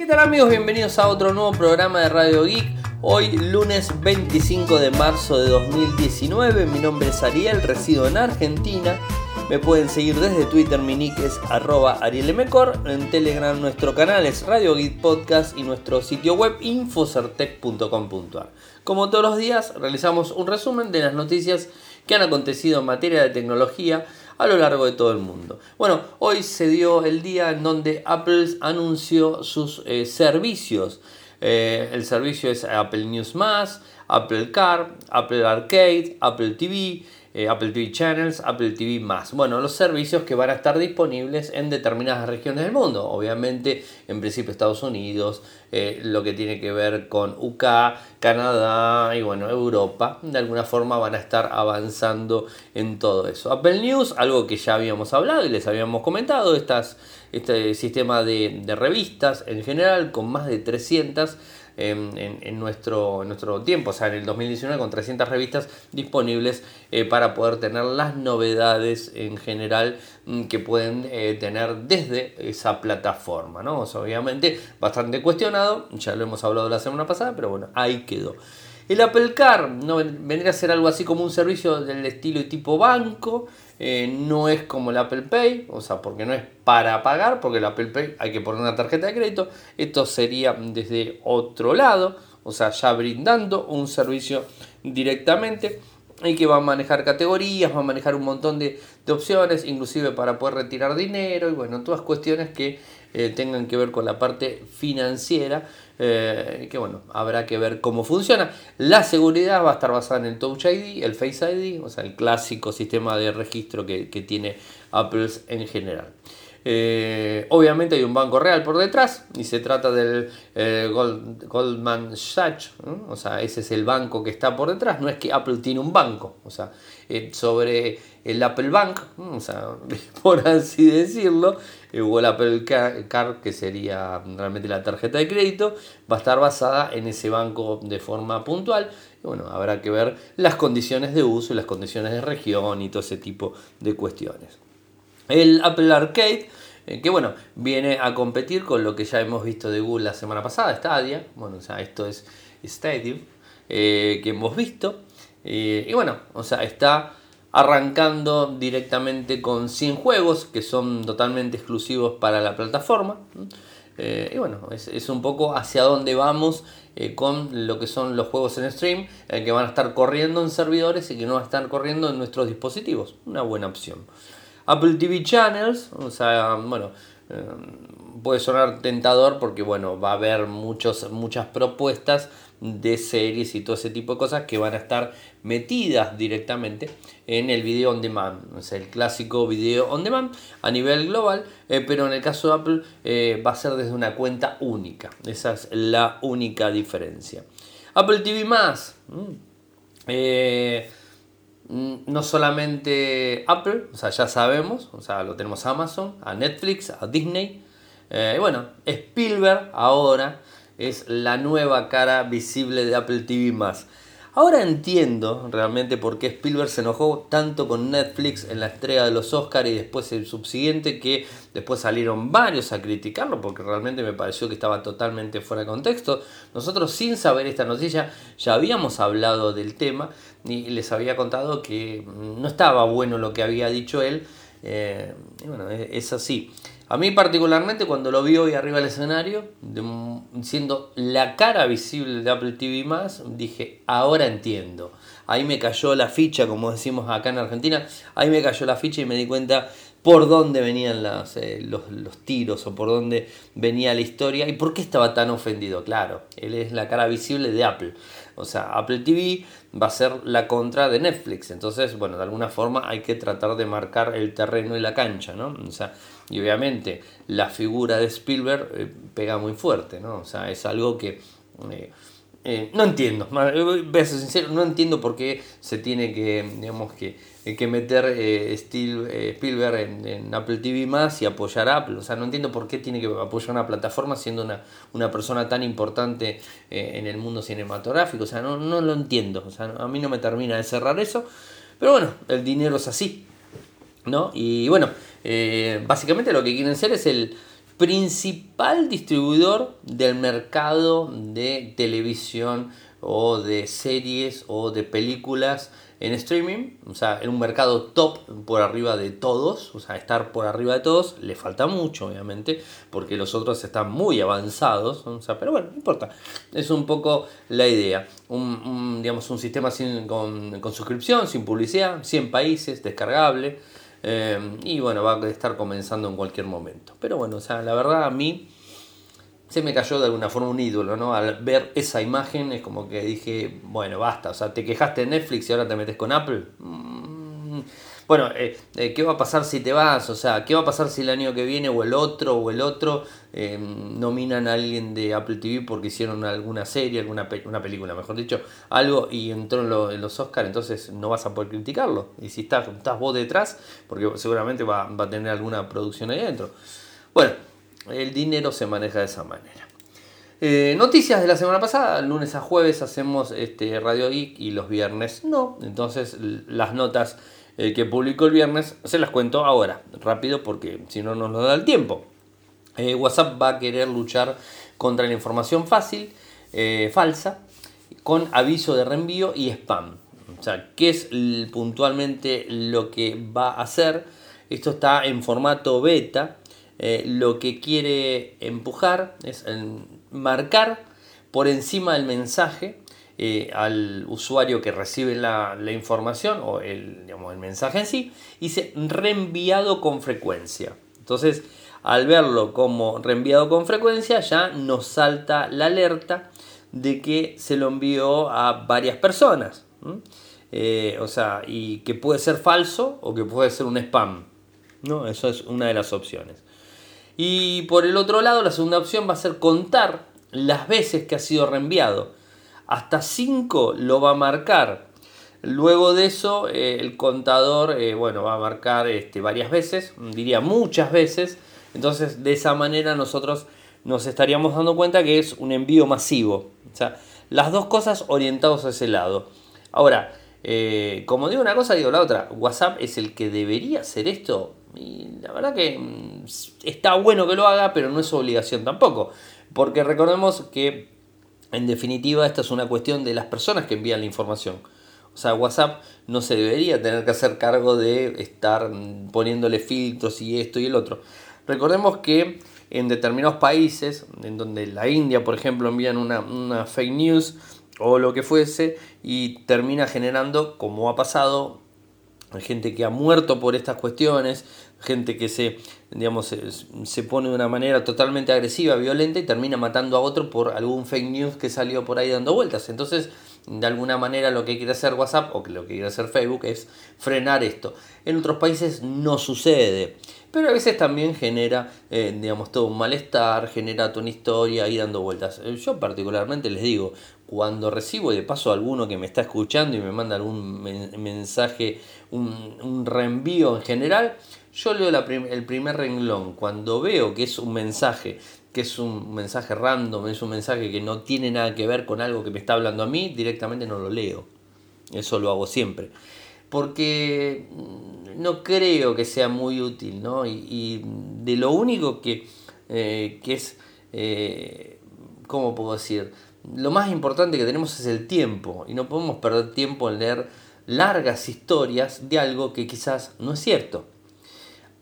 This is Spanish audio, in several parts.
¿Qué tal amigos? Bienvenidos a otro nuevo programa de Radio Geek. Hoy lunes 25 de marzo de 2019. Mi nombre es Ariel, resido en Argentina. Me pueden seguir desde Twitter, mi nick es arroba. En Telegram nuestro canal es Radio Geek Podcast y nuestro sitio web infocertec.com.ar. Como todos los días realizamos un resumen de las noticias que han acontecido en materia de tecnología a lo largo de todo el mundo. Bueno, hoy se dio el día en donde Apple anunció sus eh, servicios. Eh, el servicio es Apple News Apple Car, Apple Arcade, Apple TV, eh, Apple TV Channels, Apple TV más. Bueno, los servicios que van a estar disponibles en determinadas regiones del mundo. Obviamente, en principio Estados Unidos, eh, lo que tiene que ver con UK, Canadá y bueno, Europa. De alguna forma van a estar avanzando en todo eso. Apple News, algo que ya habíamos hablado y les habíamos comentado, estas, este sistema de, de revistas en general con más de 300 en, nuestro, nuestro tiempo, o sea, en el 2019 con 300 revistas disponibles eh, para poder tener las novedades en general mm, que pueden eh, tener desde esa plataforma, ¿no? obviamente bastante cuestionado, ya lo hemos hablado la semana pasada, pero bueno, ahí quedó. El Apple Car ¿no? vendría a ser algo así como un servicio del estilo y tipo banco, eh, no es como el Apple Pay, o sea, porque no es para pagar, porque el Apple Pay hay que poner una tarjeta de crédito, esto sería desde otro lado, o sea, ya brindando un servicio directamente y que va a manejar categorías, va a manejar un montón de, opciones, inclusive para poder retirar dinero y bueno, todas cuestiones que eh, tengan que ver con la parte financiera eh, que bueno, habrá que ver cómo funciona. La seguridad va a estar basada en el Touch ID, el Face ID, o sea, el clásico sistema de registro que, tiene Apple en general. Eh, obviamente hay un banco real por detrás y se trata del eh, Goldman Sachs, o sea, ese es el banco que está por detrás, no es que Apple tiene un banco, o sea, sobre el Apple Bank, o sea, por así decirlo, o el Apple Card, que sería realmente la tarjeta de crédito, va a estar basada en ese banco de forma puntual. Bueno, habrá que ver las condiciones de uso y las condiciones de región y todo ese tipo de cuestiones. El Apple Arcade, eh, que bueno, viene a competir con lo que ya hemos visto de Google la semana pasada, Stadia. Bueno, o sea, esto es Stadium, eh, que hemos visto. Eh, y bueno, o sea, está arrancando directamente con 100 juegos que son totalmente exclusivos para la plataforma. Y bueno, es, un poco hacia dónde vamos con lo que son los juegos en stream, que van a estar corriendo en servidores y que no van a estar corriendo en nuestros dispositivos. Una buena opción. Apple TV Channels, o sea, bueno, puede sonar tentador porque bueno, va a haber muchos, muchas propuestas de series y todo ese tipo de cosas que van a estar metidas directamente en el video on demand, o sea, el clásico video on demand a nivel global, eh, pero en el caso de Apple eh, va a ser desde una cuenta única, esa es la única diferencia. Apple TV más, eh, no solamente Apple, o sea, ya sabemos, o sea, lo tenemos a Amazon, a Netflix, a Disney, y bueno, Spielberg ahora es la nueva cara visible de Apple TV Ahora entiendo realmente por qué Spielberg se enojó tanto con Netflix en la estrella de los Oscars y después el subsiguiente que después salieron varios a criticarlo porque realmente me pareció que estaba totalmente fuera de contexto. Nosotros sin saber esta noticia ya habíamos hablado del tema y les había contado que no estaba bueno lo que había dicho él. Eh, y bueno, es así. A mí particularmente cuando lo vi hoy arriba del escenario, siendo la cara visible de Apple TV dije, ahora entiendo. Ahí me cayó la ficha, como decimos acá en Argentina, ahí me cayó la ficha y me di cuenta por dónde venían eh, los, los, tiros o por dónde venía la historia y por qué estaba tan ofendido. Claro, él es la cara visible de Apple. O sea, Apple TV va a ser la contra de Netflix. Entonces, bueno, de alguna forma hay que tratar de marcar el terreno y la cancha, ¿no? O sea, y obviamente la figura de Spielberg eh, pega muy fuerte, ¿no? O sea, es algo que... Eh, eh, no entiendo, voy a ser sincero, no entiendo por qué se tiene que, digamos, que, que meter Spielberg en, Apple TV más y apoyar Apple. O sea, no entiendo por qué tiene que apoyar una plataforma siendo una, una persona tan importante en el mundo cinematográfico. O sea, no, no lo entiendo. O sea, a mí no me termina de cerrar eso. Pero bueno, el dinero es así. ¿no? Y bueno, eh, básicamente lo que quieren ser es el principal distribuidor del mercado de televisión o de series o de películas en streaming, o sea, en un mercado top por arriba de todos, o sea, estar por arriba de todos, le falta mucho, obviamente, porque los otros están muy avanzados, o sea, pero bueno, no importa, es un poco la idea, un, digamos, un sistema sin, con, suscripción, sin publicidad, 100 países, descargable, eh, y bueno, va a estar comenzando en cualquier momento, pero bueno, o sea, la verdad a mí se me cayó de alguna forma un ídolo, ¿no? Al ver esa imagen es como que dije, bueno, basta, o sea, te quejaste de Netflix y ahora te metes con Apple. Mm, bueno, eh, eh, ¿qué va a pasar si te vas? O sea, ¿qué va a pasar si el año que viene o el otro o el otro eh, nominan a alguien de Apple TV porque hicieron alguna serie, alguna una película, mejor dicho, algo y entró en, los Oscars, entonces no vas a poder criticarlo. Y si estás, estás vos detrás, porque seguramente va, va a tener alguna producción ahí adentro. Bueno, el dinero se maneja de esa manera. Eh, noticias de la semana pasada, lunes a jueves hacemos este Radio Geek y los viernes no. Entonces las notas eh, que publicó el viernes se las cuento ahora, rápido porque si no nos da el tiempo. Eh, WhatsApp va a querer luchar contra la información fácil, falsa, con aviso de reenvío y spam. O sea, ¿qué es puntualmente lo que va a hacer? Esto está en formato beta eh, lo que quiere empujar es marcar por encima del mensaje eh, al usuario que recibe la, información o el, el mensaje en sí, y se reenviado con frecuencia. Entonces, al verlo como reenviado con frecuencia, ya nos salta la alerta de que se lo envió a varias personas. Eh, o sea, y que puede ser falso o que puede ser un spam. ¿no? Eso es una de las opciones. Y por el otro lado, la segunda opción va a ser contar las veces que ha sido reenviado. Hasta 5 lo va a marcar. Luego de eso, eh, el contador eh, bueno, va a marcar este, varias veces, diría muchas veces. Entonces, de esa manera nosotros nos estaríamos dando cuenta que es un envío masivo. O sea, las dos cosas orientados a ese lado. Ahora, eh, como digo una cosa, digo la otra. WhatsApp es el que debería hacer esto. Y la verdad que mm, está bueno que lo haga, pero no es obligación tampoco. Porque recordemos que en definitiva esta es una cuestión de las personas que envían la información. O sea, WhatsApp no se debería tener que hacer cargo de estar mm, poniéndole filtros y esto y el otro. Recordemos que en determinados países, en donde la India, por ejemplo, envían una, una fake news o lo que fuese y termina generando, como ha pasado, gente que ha muerto por estas cuestiones, gente que se, digamos, se, pone de una manera totalmente agresiva, violenta y termina matando a otro por algún fake news que salió por ahí dando vueltas. Entonces, de alguna manera lo que quiere hacer WhatsApp o lo que quiere hacer Facebook es frenar esto. En otros países no sucede. Pero a veces también genera, eh, digamos, todo un malestar, genera toda una historia ahí dando vueltas. Eh, yo particularmente les digo, cuando recibo de paso a alguno que me está escuchando y me manda algún mensaje, un, reenvío en general, yo leo el primer renglón. Cuando veo que es un mensaje, que es un mensaje random, es un mensaje que no tiene nada que ver con algo que me está hablando a mí, directamente no lo leo. Eso lo hago siempre. Porque mm, no creo que sea muy útil, ¿no? Y, de lo único que, eh, que es, eh, ¿cómo puedo decir? lo más importante que tenemos es el tiempo y no podemos perder tiempo en leer largas historias de algo que quizás no es cierto.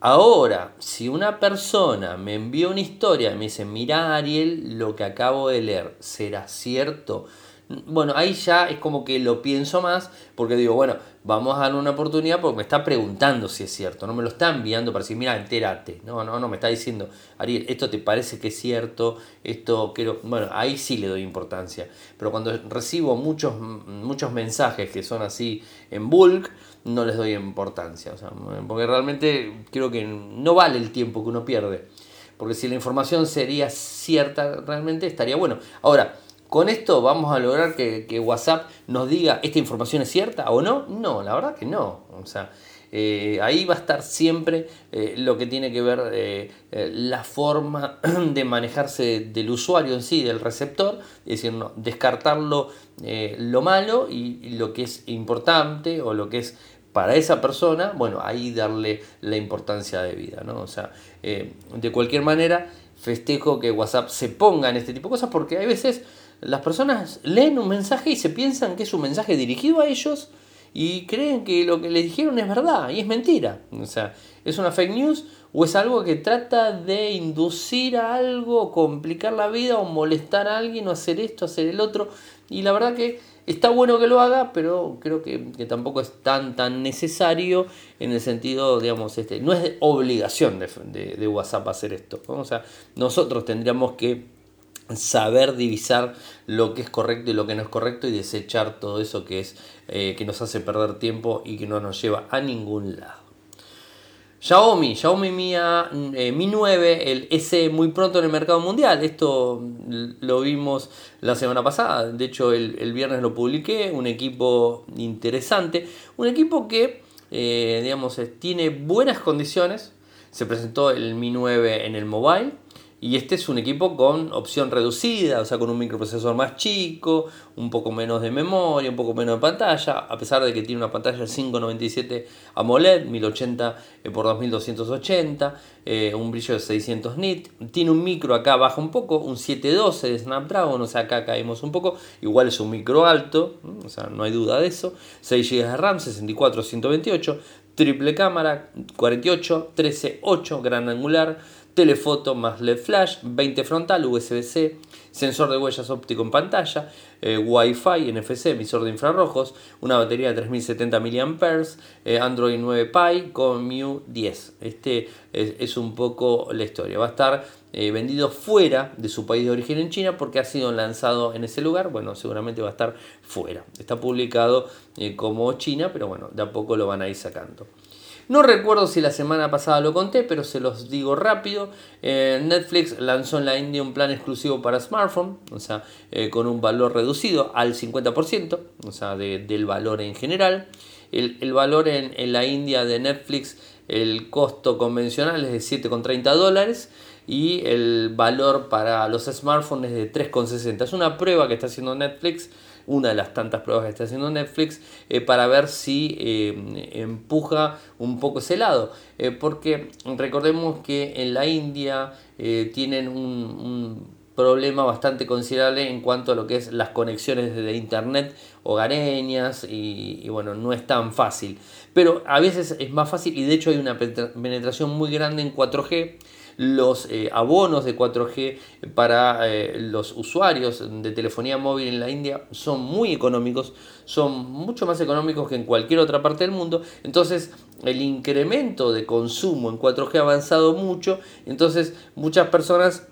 Ahora, si una persona me envía una historia y me dice, mira Ariel, lo que acabo de leer, ¿será cierto? Bueno, ahí ya es como que lo pienso más porque digo, bueno, vamos a darle una oportunidad porque me está preguntando si es cierto, no me lo está enviando para decir, mira, entérate. No, no, no, me está diciendo, Ariel, esto te parece que es cierto, esto quiero. Bueno, ahí sí le doy importancia. Pero cuando recibo muchos, muchos mensajes que son así en bulk, no les doy importancia. O sea, porque realmente creo que no vale el tiempo que uno pierde. Porque si la información sería cierta, realmente estaría bueno. Ahora, ¿Con esto vamos a lograr que, WhatsApp nos diga esta información es cierta o no? No, la verdad que no. O sea, eh, ahí va a estar siempre eh, lo que tiene que ver eh, la forma de manejarse del usuario en sí, del receptor, es decir, no, descartarlo lo malo y, lo que es importante o lo que es para esa persona, bueno, ahí darle la importancia de vida, ¿no? O sea, de cualquier manera, festejo que WhatsApp se ponga en este tipo de cosas porque hay veces las personas leen un mensaje y se piensan que es un mensaje dirigido a ellos y creen que lo que le dijeron es verdad y es mentira. O sea, es una fake news o es algo que trata de inducir a algo, complicar la vida o molestar a alguien o hacer esto, hacer el otro. Y la verdad que está bueno que lo haga, pero creo que, tampoco es tan, tan necesario en el sentido, digamos, este, no es de obligación de, de, WhatsApp hacer esto. O sea, nosotros tendríamos que saber divisar lo que es correcto y lo que no es correcto y desechar todo eso que es eh, que nos hace perder tiempo y que no nos lleva a ningún lado. Xiaomi, Xiaomi Mi, eh, Mi 9, el S muy pronto en el mercado mundial. Esto lo vimos la semana pasada. De hecho, el, viernes lo publiqué. Un equipo interesante. Un equipo que, eh, digamos, tiene buenas condiciones. Se presentó el Mi 9 en el mobile. Y este es un equipo con opción reducida, o sea, con un microprocesor más chico, un poco menos de memoria, un poco menos de pantalla, a pesar de que tiene una pantalla 597 AMOLED, 1080 x 2280, un brillo de 600 nits. Tiene un micro acá baja un poco, un 712 de Snapdragon, o sea, acá caemos un poco. Igual es un micro alto, o sea, no hay duda de eso. 6 GB de RAM, 64, 128, triple cámara, 48, 13, 8, gran angular telefoto más LED flash, 20 frontal, USB-C, sensor de huellas óptico en pantalla, eh, Wi-Fi, NFC, emisor de infrarrojos, una batería de 3070 mAh, eh, Android 9 Pie con MIU 10. Este es, un poco la historia. Va a estar eh, vendido fuera de su país de origen en China porque ha sido lanzado en ese lugar. Bueno, seguramente va a estar fuera. Está publicado como China, pero bueno, de a poco lo van a ir sacando. No recuerdo si la semana pasada lo conté, pero se los digo rápido. Eh, Netflix lanzó en la India un plan exclusivo para smartphone, o sea, eh, con un valor reducido al 50%, o sea, del valor en general. El, valor en, en, la India de Netflix, el costo convencional es de 7,30 dólares y el valor para los smartphones es de 3,60. Es una prueba que está haciendo Netflix una de las tantas pruebas que está haciendo Netflix, eh, para ver si eh, empuja un poco ese lado. Eh, porque recordemos que en la India tienen un, problema bastante considerable en cuanto a lo que es las conexiones de internet hogareñas y, y, bueno, no es tan fácil. Pero a veces es más fácil y de hecho hay una penetración muy grande en 4G los eh, abonos de 4G para eh, los usuarios de telefonía móvil en la India son muy económicos, son mucho más económicos que en cualquier otra parte del mundo. Entonces el incremento de consumo en 4G ha avanzado mucho, entonces muchas personas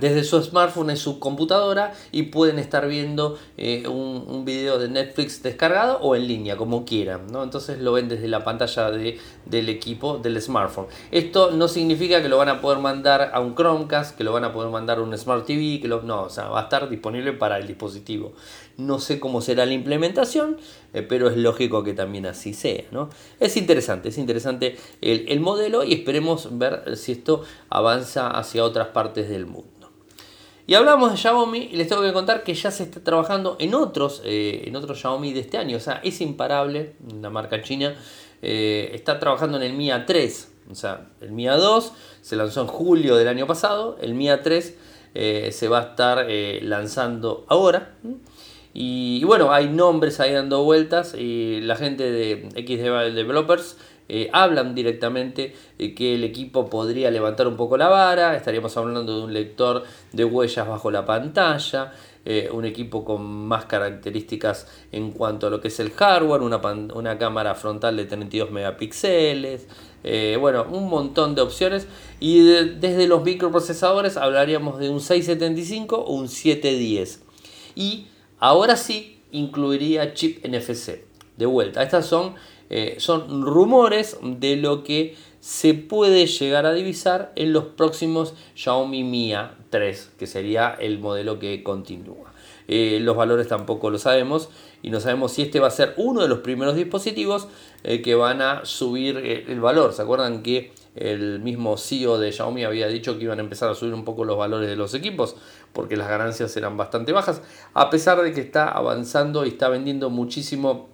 desde su smartphone en su computadora y pueden estar viendo eh, un, video de Netflix descargado o en línea, como quieran. ¿no? Entonces lo ven desde la pantalla de, del equipo del smartphone. Esto no significa que lo van a poder mandar a un Chromecast, que lo van a poder mandar a un Smart TV, que lo, no, o sea, va a estar disponible para el dispositivo. No sé cómo será la implementación, eh, pero es lógico que también así sea. ¿no? Es interesante, es interesante el modelo y esperemos ver si esto avanza hacia otras partes del mundo. Y hablamos de Xiaomi y les tengo que contar que ya se está trabajando en otros, eh, en otros Xiaomi de este año. O sea, es imparable, la marca china eh, está trabajando en el Mi A3. O sea, el Mi A2 se lanzó en julio del año pasado, el Mi A3 eh, se va a estar lanzando ahora. Y, bueno, hay nombres ahí dando vueltas y la gente de XD Developers eh, hablan directamente eh, que el equipo podría levantar un poco la vara, estaríamos hablando de un lector de huellas bajo la pantalla, eh, un equipo con más características en cuanto a lo que es el hardware, una, cámara frontal de 32 megapíxeles, bueno, un montón de opciones y desde los microprocesadores hablaríamos de un 675 o un 710 y ahora sí incluiría chip NFC. De vuelta, estas son eh, son rumores de lo que se puede llegar a divisar en los próximos Xiaomi Mi 3, que sería el modelo que continúa. Eh, los valores tampoco lo sabemos y no sabemos si este va a ser uno de los primeros dispositivos eh, que van a subir el valor. ¿Se acuerdan que el mismo CEO de Xiaomi había dicho que iban a empezar a subir un poco los valores de los equipos porque las ganancias eran bastante bajas, a pesar de que está avanzando y está vendiendo muchísimo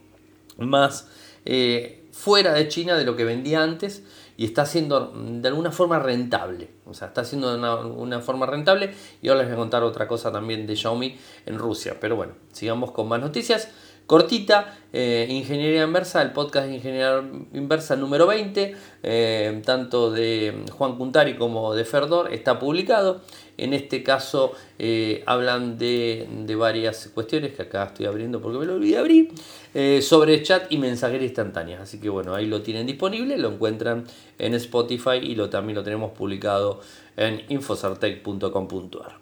más eh, fuera de China de lo que vendía antes y está siendo de alguna forma rentable. O sea, está siendo de una, forma rentable y ahora les voy a contar otra cosa también de Xiaomi en Rusia. Pero bueno, sigamos con más noticias cortita, eh, Ingeniería Inversa, el podcast de Ingeniería Inversa número 20, eh, tanto de Juan Cuntari como de Ferdor, está publicado. En este caso eh, hablan de, varias cuestiones que acá estoy abriendo porque me lo olvidé abrir, sobre chat y mensajería instantánea. Así que bueno, ahí lo tienen disponible, lo encuentran en Spotify y lo, también lo tenemos publicado en infosartec.com.ar.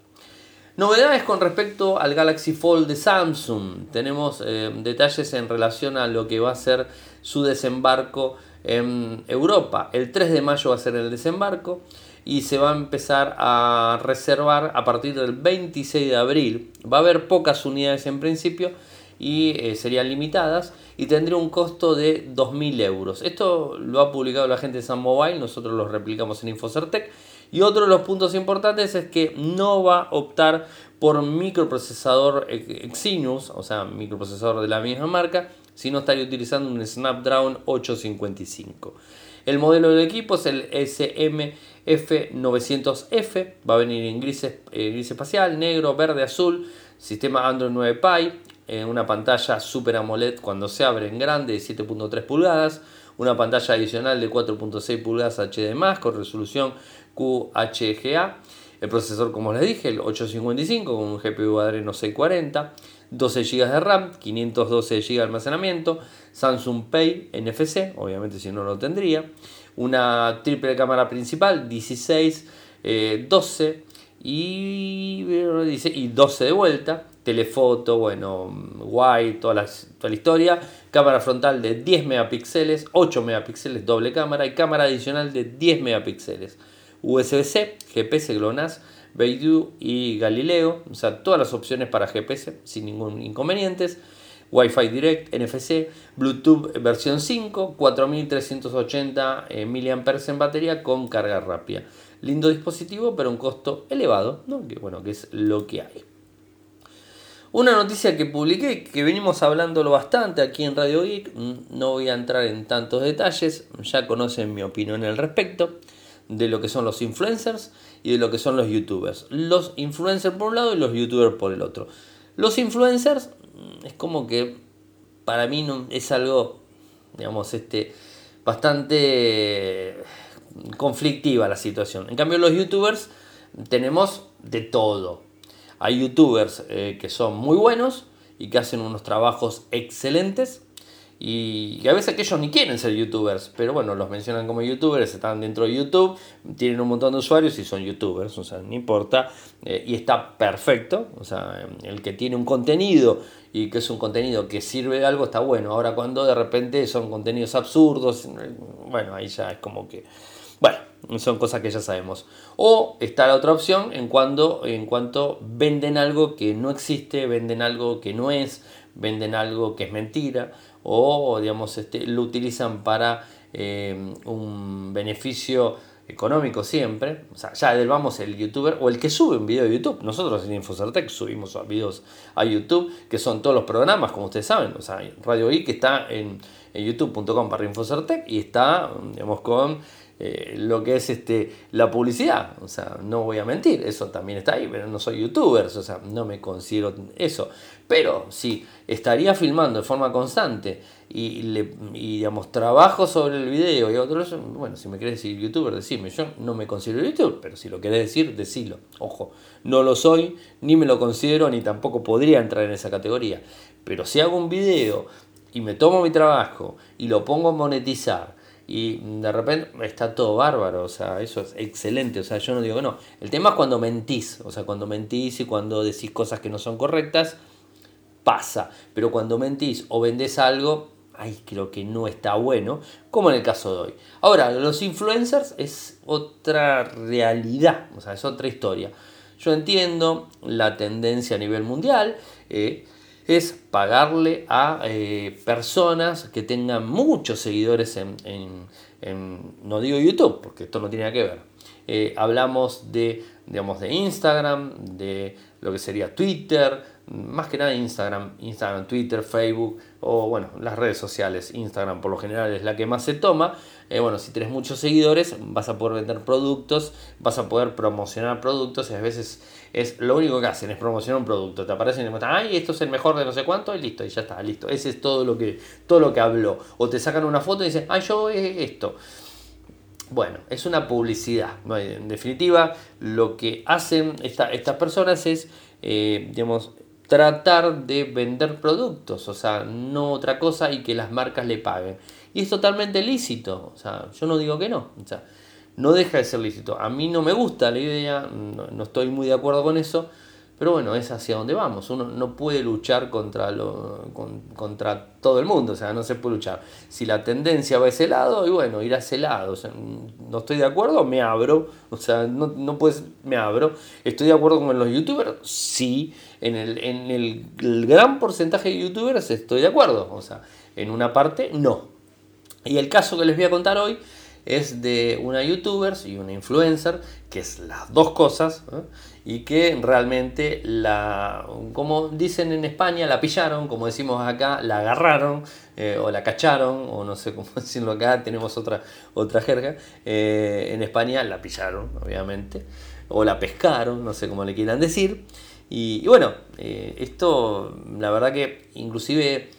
Novedades con respecto al Galaxy Fold de Samsung. Tenemos eh, detalles en relación a lo que va a ser su desembarco en Europa. El 3 de mayo va a ser el desembarco y se va a empezar a reservar a partir del 26 de abril. Va a haber pocas unidades en principio y eh, serían limitadas y tendría un costo de 2.000 euros. Esto lo ha publicado la gente de Sun Mobile, nosotros lo replicamos en Infocertec y otro de los puntos importantes es que no va a optar por microprocesador Exynos, o sea, microprocesador de la misma marca, sino estaría utilizando un Snapdragon 855. El modelo del equipo es el SMF900F, va a venir en gris, eh, gris espacial, negro, verde, azul, sistema Android 9 Pie, eh, una pantalla Super AMOLED cuando se abre en grande de 7.3 pulgadas, una pantalla adicional de 4.6 pulgadas HD+, con resolución QHGA. El procesador, como les dije, el 855 con un GPU Adreno 640, 12 GB de RAM, 512 GB de almacenamiento, Samsung Pay NFC, obviamente si no lo tendría, una triple cámara principal, 16, 12 eh, y, y 12 de vuelta, telefoto, bueno, wide, toda la, toda la historia, cámara frontal de 10 megapíxeles, 8 megapíxeles, doble cámara y cámara adicional de 10 megapíxeles. USB-C, GPS, GLONASS, Beidou y Galileo, o sea, todas las opciones para GPS sin ningún inconvenientes. Wi-Fi Direct, NFC, Bluetooth versión 5, 4380 eh, mAh en batería con carga rápida. Lindo dispositivo, pero un costo elevado, que bueno, que es lo que hay. Una noticia que publiqué, que venimos hablándolo bastante aquí en Radio Geek, mm, no voy a entrar en tantos detalles, ya conocen mi opinión al respecto de lo que son los influencers y de lo que son los youtubers. Los influencers por un lado y los youtubers por el otro. Los influencers mm, es como que para mí no, es algo, digamos, este, bastante conflictiva la situación. En cambio los youtubers tenemos de todo. Hay youtubers eh, que son muy buenos y que hacen unos trabajos excelentes y, a veces que ellos ni quieren ser youtubers, pero bueno, los mencionan como youtubers, están dentro de YouTube, tienen un montón de usuarios y son youtubers, o sea, no importa, eh, y está perfecto, o sea, el que tiene un contenido y que es un contenido que sirve de algo está bueno, ahora cuando de repente son contenidos absurdos, bueno, ahí ya es como que, bueno, son cosas que ya sabemos. O está la otra opción en, cuando, en cuanto venden algo que no existe, venden algo que no es, venden algo que es mentira o digamos este, lo utilizan para eh, un beneficio económico siempre, o sea, ya vamos el youtuber o el que sube un video de YouTube. Nosotros en Infocertec subimos videos a YouTube, que son todos los programas, como ustedes saben, o sea, Radio que está en, en youtube.com para Infocertec y está, digamos, con eh, lo que es este, la publicidad. O sea, no voy a mentir, eso también está ahí, pero no soy youtuber, o sea, no me considero eso. Pero si estaría filmando de forma constante y, le, digamos, trabajo sobre el video y otros, bueno, si me querés decir youtuber, decime, yo no me considero youtuber, pero si lo querés decir, decilo. Ojo, no lo soy, ni me lo considero, ni tampoco podría entrar en esa categoría. Pero si hago un video y me tomo mi trabajo y lo pongo a monetizar, y de repente está todo bárbaro, o sea, eso es excelente, o sea, yo no digo que no. El tema es cuando mentís, o sea, cuando mentís y cuando decís cosas que no son correctas, pasa, pero cuando mentís o vendés algo, ay, creo que no está bueno, como en el caso de hoy. Ahora, los influencers es otra realidad, o sea, es otra historia. Yo entiendo la tendencia a nivel mundial, eh, es pagarle a eh, personas que tengan muchos seguidores en, no digo YouTube, porque esto no tiene nada que ver. Eh, hablamos de, digamos, de Instagram, de lo que sería Twitter, más que nada Instagram, Instagram, Twitter, Facebook o bueno, las redes sociales. Instagram por lo general es la que más se toma. Eh, bueno, si tienes muchos seguidores vas a poder vender productos, vas a poder promocionar productos y a veces es lo único que hacen es promocionar un producto. Te aparecen y te ay, esto es el mejor de no sé cuánto y listo, y ya está, listo. Ese es todo lo que, todo lo que habló. O te sacan una foto y dicen, ay, yo esto. Bueno, es una publicidad. En definitiva, lo que hacen estas personas es, eh, digamos, tratar de vender productos, o sea, no otra cosa y que las marcas le paguen. Y es totalmente lícito, o sea, yo no digo que no, o sea, no deja de ser lícito. A mí no me gusta la idea, no, estoy muy de acuerdo con eso, pero bueno, es hacia donde vamos. Uno no puede luchar contra, lo, contra todo el mundo, o sea, no se puede luchar. Si la tendencia va a ese lado, y bueno, ir a ese lado. O sea, no estoy de acuerdo, me abro. O sea, no, no puedes, me abro. ¿Estoy de acuerdo con los youtubers? Sí. En el, en el gran porcentaje de youtubers estoy de acuerdo. O sea, en una parte, no. Y el caso que les voy a contar hoy es de una youtuber y una influencer, que es las dos cosas, y que realmente la, como dicen en España, la pillaron, como decimos acá, la agarraron, eh, o la cacharon, o no sé cómo decirlo acá, tenemos otra, otra jerga, eh, en España la pillaron, obviamente, o la pescaron, no sé cómo le quieran decir, y, bueno, eh, esto la verdad que inclusive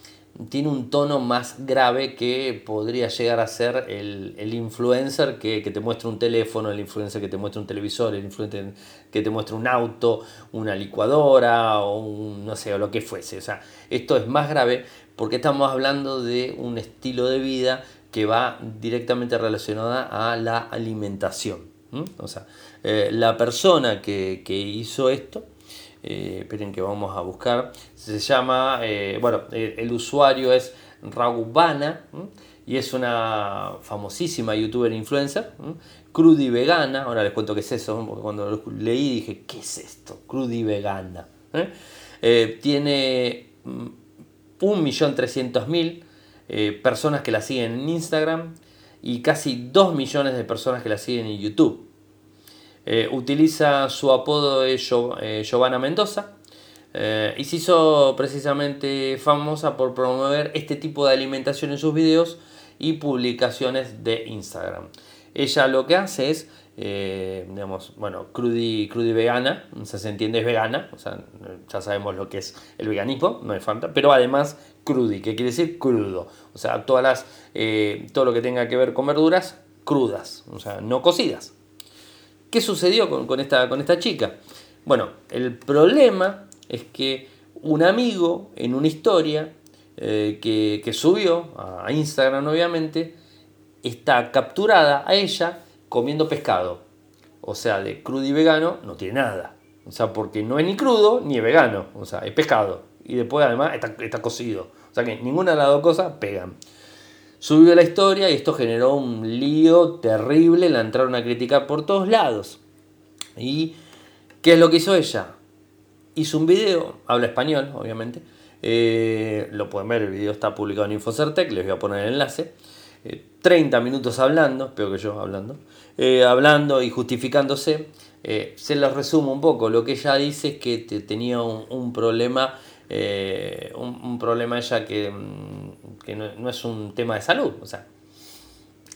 tiene un tono más grave que podría llegar a ser el, influencer que, te muestra un teléfono, el influencer que te muestra un televisor, el influencer que te muestra un auto, una licuadora o un, no sé, o lo que fuese. O sea, esto es más grave porque estamos hablando de un estilo de vida que va directamente relacionada a la alimentación. O sea, eh, la persona que, que hizo esto eh, esperen que vamos a buscar, se llama, eh, bueno, el, usuario es Raubana y es una famosísima youtuber influencer, crudi vegana, ahora les cuento qué es eso, porque cuando lo leí dije, ¿qué es esto? Crudi vegana. ¿eh? tiene 1.300.000 mm, personas que la siguen en Instagram y casi 2 millones de personas que la siguen en YouTube. Eh, utiliza su apodo de eh, Giovanna Mendoza eh, y se hizo precisamente famosa por promover este tipo de alimentación en sus videos y publicaciones de Instagram. Ella lo que hace es, digamos, bueno, crudi, crudi vegana, se entiende es vegana, o sea, ya sabemos lo que es el veganismo, no es falta, pero además crudi, que quiere decir crudo, o sea, todas las, todo lo que tenga que ver con verduras crudas, o sea, no cocidas. ¿Qué sucedió con, esta, chica? Bueno, el problema es que un amigo en una historia eh, que, subió a Instagram obviamente, está capturada a ella comiendo pescado. O sea, de crudo y vegano no tiene nada. O sea, porque no es ni crudo ni es vegano. O sea, es pescado. Y después además está cocido. O sea que ninguna de las dos cosas pegan. Subió la historia y esto generó un lío terrible, la entraron a criticar por todos lados. ¿Y qué es lo que hizo ella? Hizo un video, habla español, obviamente. Eh, lo pueden ver, el video está publicado en Infocertec, les voy a poner el enlace. 30 eh, minutos hablando, peor que yo hablando, eh, hablando y justificándose. se los resumo un poco. Lo que ella dice es que tenía un, problema, un, problema ella que mm, que no, es un tema de salud, o sea,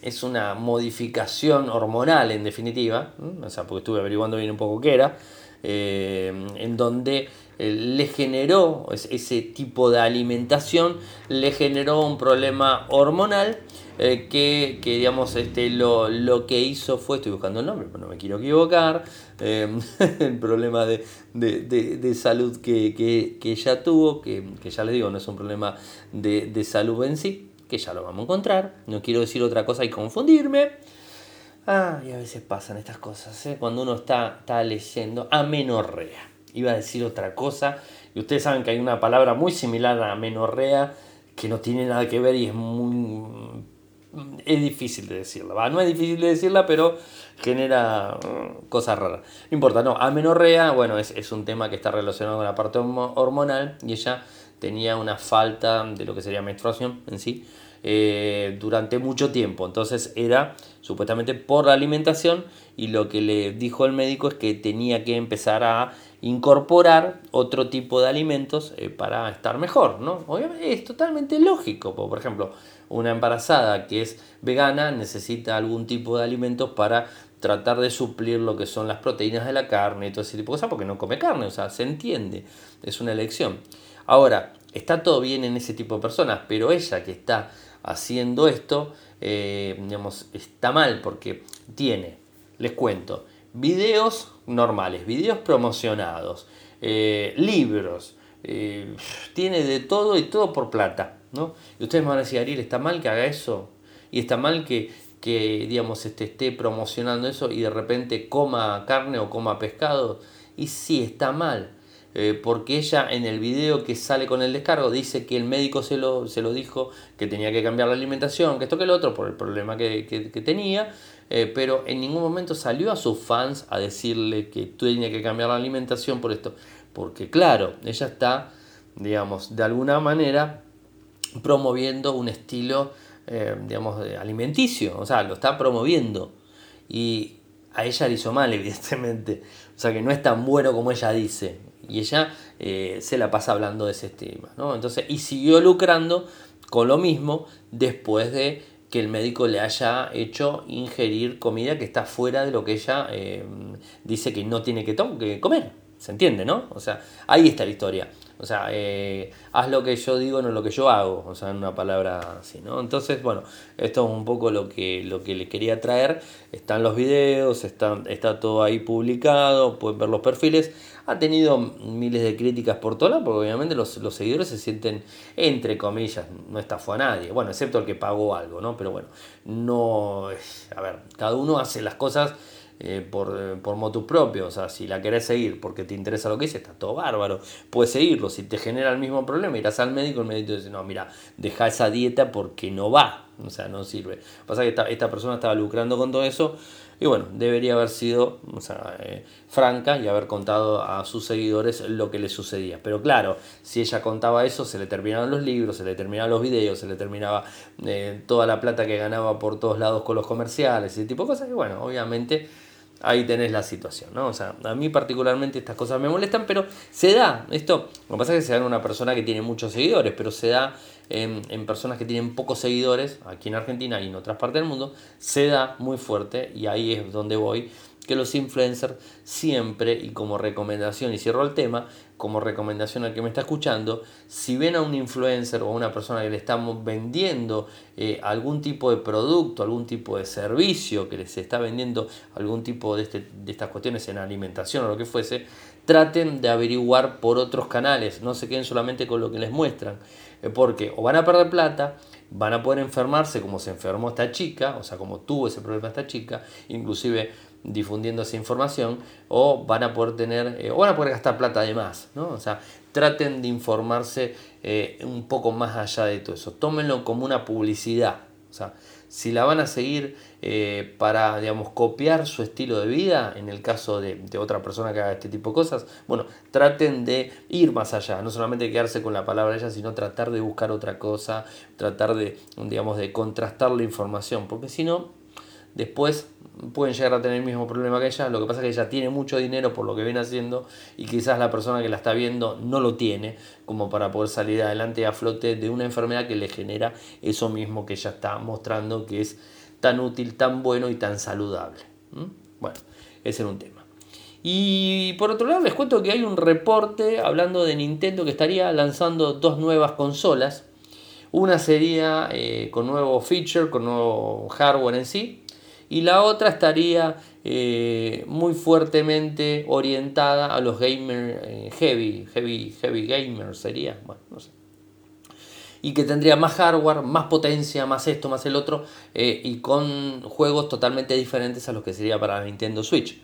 es una modificación hormonal en definitiva, o sea, porque estuve averiguando bien un poco qué era, eh, en donde eh, le generó ese tipo de alimentación, le generó un problema hormonal eh, que, digamos, este, lo, lo, que hizo fue, estoy buscando el nombre, pero no me quiero equivocar, em, el problema de, de, salud que, que, que, ella tuvo, que, ya le digo, no es un problema de, salud en sí, que ya lo vamos a encontrar, no quiero decir otra cosa y confundirme. Ah, y a veces pasan estas cosas, ¿eh? cuando uno está, está leyendo amenorrea. Iba a decir otra cosa, y ustedes saben que hay una palabra muy similar a amenorrea que no tiene nada que ver y es muy es difícil de decirla. No es difícil de decirla, pero genera mm, cosas raras. No importa, no. Amenorrea, bueno, es, un tema que está relacionado con la parte hormonal y ella tenía una falta de lo que sería menstruación en sí. eh, durante mucho tiempo. Entonces era supuestamente por la alimentación y lo que le dijo el médico es que tenía que empezar a incorporar otro tipo de alimentos eh, para estar mejor, ¿no? Obviamente es totalmente lógico, por ejemplo, una embarazada que es vegana necesita algún tipo de alimentos para tratar de suplir lo que son las proteínas de la carne y todo ese tipo de cosas porque no come carne, o sea, se entiende, es una elección. Ahora, está todo bien en ese tipo de personas, pero ella que está haciendo esto, eh, digamos, está mal porque tiene, les cuento, videos normales, videos promocionados, eh, libros, eh, tiene de todo y todo por plata, ¿no? Y ustedes me van a decir, Ariel, ¿está mal que haga eso? Y está mal que, que digamos, este, esté promocionando eso y de repente coma carne o coma pescado. Y sí, está mal. Eh, porque ella en el video que sale con el descargo dice que el médico se lo, se lo dijo que tenía que cambiar la alimentación, que esto que el otro, por el problema que, que, tenía, eh, pero en ningún momento salió a sus fans a decirle que tenía que cambiar la alimentación por esto, porque claro, ella está, digamos, de alguna manera promoviendo un estilo, eh, digamos, alimenticio, o sea, lo está promoviendo y a ella le hizo mal, evidentemente, o sea que no es tan bueno como ella dice, y ella eh, se la pasa hablando de ese tema. ¿no? Entonces, y siguió lucrando con lo mismo después de que el médico le haya hecho ingerir comida que está fuera de lo que ella eh, dice que no tiene que, que comer. ¿Se entiende, no? O sea, ahí está la historia. O sea, eh, haz lo que yo digo, no lo que yo hago. O sea, en una palabra así, ¿no? Entonces, bueno, esto es un poco lo que, lo que le quería traer. Están los videos, está, está todo ahí publicado, pueden ver los perfiles. Ha tenido miles de críticas por todas, porque obviamente los, seguidores se sienten, entre comillas, no estafó a nadie. Bueno, excepto el que pagó algo, ¿no? Pero bueno, no. A ver, cada uno hace las cosas eh, por, por motus propio. O sea, si la querés seguir porque te interesa lo que dice, está todo bárbaro. Puedes seguirlo. Si te genera el mismo problema, irás al médico, el médico dice, no, mira, deja esa dieta porque no va. O sea, no sirve. Pasa que esta, esta persona estaba lucrando con todo eso. Y bueno, debería haber sido o sea, eh, franca y haber contado a sus seguidores lo que le sucedía. Pero claro, si ella contaba eso, se le terminaban los libros, se le terminaban los videos, se le terminaba toda la plata que ganaba por todos lados con los comerciales, ese tipo de cosas. Y bueno, obviamente ahí tenés la situación, ¿no? O sea, a mí particularmente estas cosas me molestan, pero se da, esto, lo que pasa es que se da en una persona que tiene muchos seguidores, pero se da en, personas que tienen pocos seguidores, aquí en Argentina y en otras partes del mundo, se da muy fuerte y ahí es donde voy, que los influencers siempre, y como recomendación, y cierro el tema, como recomendación al que me está escuchando, si ven a un influencer o a una persona que le estamos vendiendo eh, algún tipo de producto, algún tipo de servicio, que les está vendiendo algún tipo de, este, de estas cuestiones en alimentación o lo que fuese, traten de averiguar por otros canales, no se queden solamente con lo que les muestran, porque o van a perder plata, van a poder enfermarse como se enfermó esta chica, o sea, como tuvo ese problema esta chica, inclusive difundiendo esa información o van a poder tener eh, o van a poder gastar plata además ¿no? o sea traten de informarse eh, un poco más allá de todo eso tómenlo como una publicidad o sea si la van a seguir eh, para digamos copiar su estilo de vida en el caso de, de, otra persona que haga este tipo de cosas bueno traten de ir más allá no solamente quedarse con la palabra ella sino tratar de buscar otra cosa tratar de digamos de contrastar la información porque si no después pueden llegar a tener el mismo problema que ella. Lo que pasa es que ella tiene mucho dinero por lo que viene haciendo y quizás la persona que la está viendo no lo tiene como para poder salir adelante a flote de una enfermedad que le genera eso mismo que ella está mostrando que es tan útil, tan bueno y tan saludable. Bueno, ese era un tema. Y por otro lado les cuento que hay un reporte hablando de Nintendo que estaría lanzando dos nuevas consolas. Una sería eh, con nuevo feature, con nuevo hardware en sí, y la otra estaría eh, muy fuertemente orientada a los gamers eh, heavy, heavy, heavy gamers sería, bueno, no sé. Y que tendría más hardware, más potencia, más esto, más el otro, eh, y con juegos totalmente diferentes a los que sería para Nintendo Switch.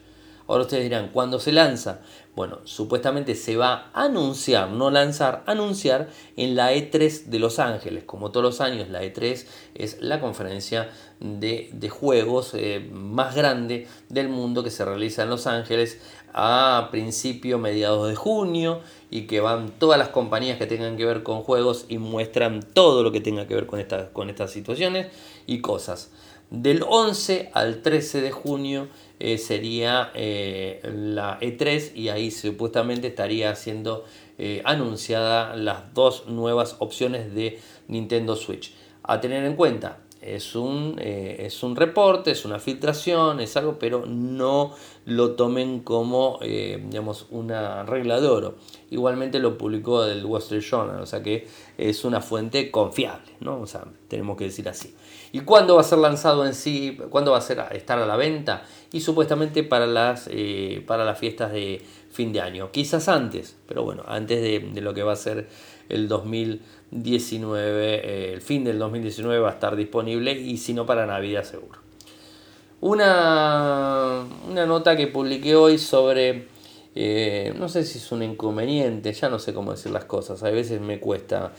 Ahora ustedes dirán, ¿cuándo se lanza? Bueno, supuestamente se va a anunciar, no lanzar, anunciar en la E3 de Los Ángeles. Como todos los años, la E3 es la conferencia de, juegos eh, más grande del mundo que se realiza en Los Ángeles a principio, mediados de junio y que van todas las compañías que tengan que ver con juegos y muestran todo lo que tenga que ver con, con estas situaciones y cosas. Del 11 al 13 de junio eh, sería eh, la E3 y ahí supuestamente estaría siendo eh, anunciada las dos nuevas opciones de Nintendo Switch. A tener en cuenta, es un, es un reporte, es una filtración, es algo, pero no lo tomen como digamos, una regla de oro. Igualmente lo publicó el Wall Street Journal, o sea que es una fuente confiable, ¿no? O sea, tenemos que decir así. ¿Y cuándo va a ser lanzado en sí? ¿Cuándo va a ser, estar a la venta? Y supuestamente para las, eh, para las fiestas de fin de año. Quizás antes, pero bueno, antes de, lo que va a ser el 2019, eh, el fin del 2019 va a estar disponible y si no para Navidad seguro. Una, una nota que publiqué hoy sobre, eh, no sé si es un inconveniente, ya no sé cómo decir las cosas, a veces me cuesta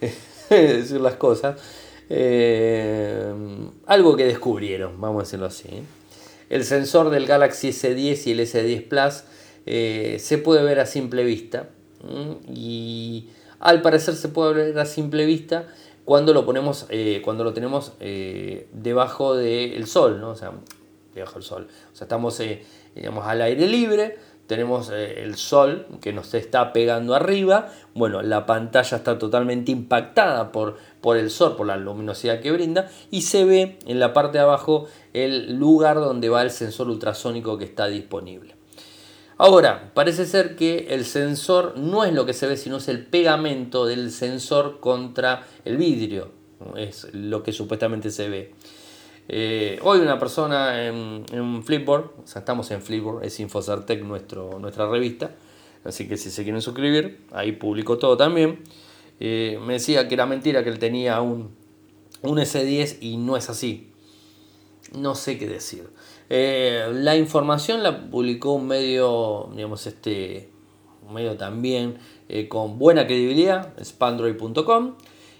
decir las cosas eh, algo que descubrieron, vamos a decirlo así. El sensor del Galaxy S10 y el S10 Plus se puede ver a simple vista. Y al parecer se puede ver a simple vista cuando lo ponemos, eh, cuando lo tenemos debajo del sol, ¿no? Debajo del sol. O sea, estamos digamos, al aire libre tenemos eh, el sol que nos está pegando arriba, bueno, la pantalla está totalmente impactada por, por el sol, por la luminosidad que brinda, y se ve en la parte de abajo el lugar donde va el sensor ultrasónico que está disponible. Ahora, parece ser que el sensor no es lo que se ve, sino es el pegamento del sensor contra el vidrio, es lo que supuestamente se ve. Eh, hoy una persona en, en, Flipboard, o sea, estamos en Flipboard, es nuestro, nuestra revista, así que si se quieren suscribir, ahí publico todo también. Eh, me decía que era mentira que él tenía un, un S10 y no es así. No sé qué decir. Eh, la información la publicó un medio, digamos, este, medio también con buena credibilidad, spandroid.com,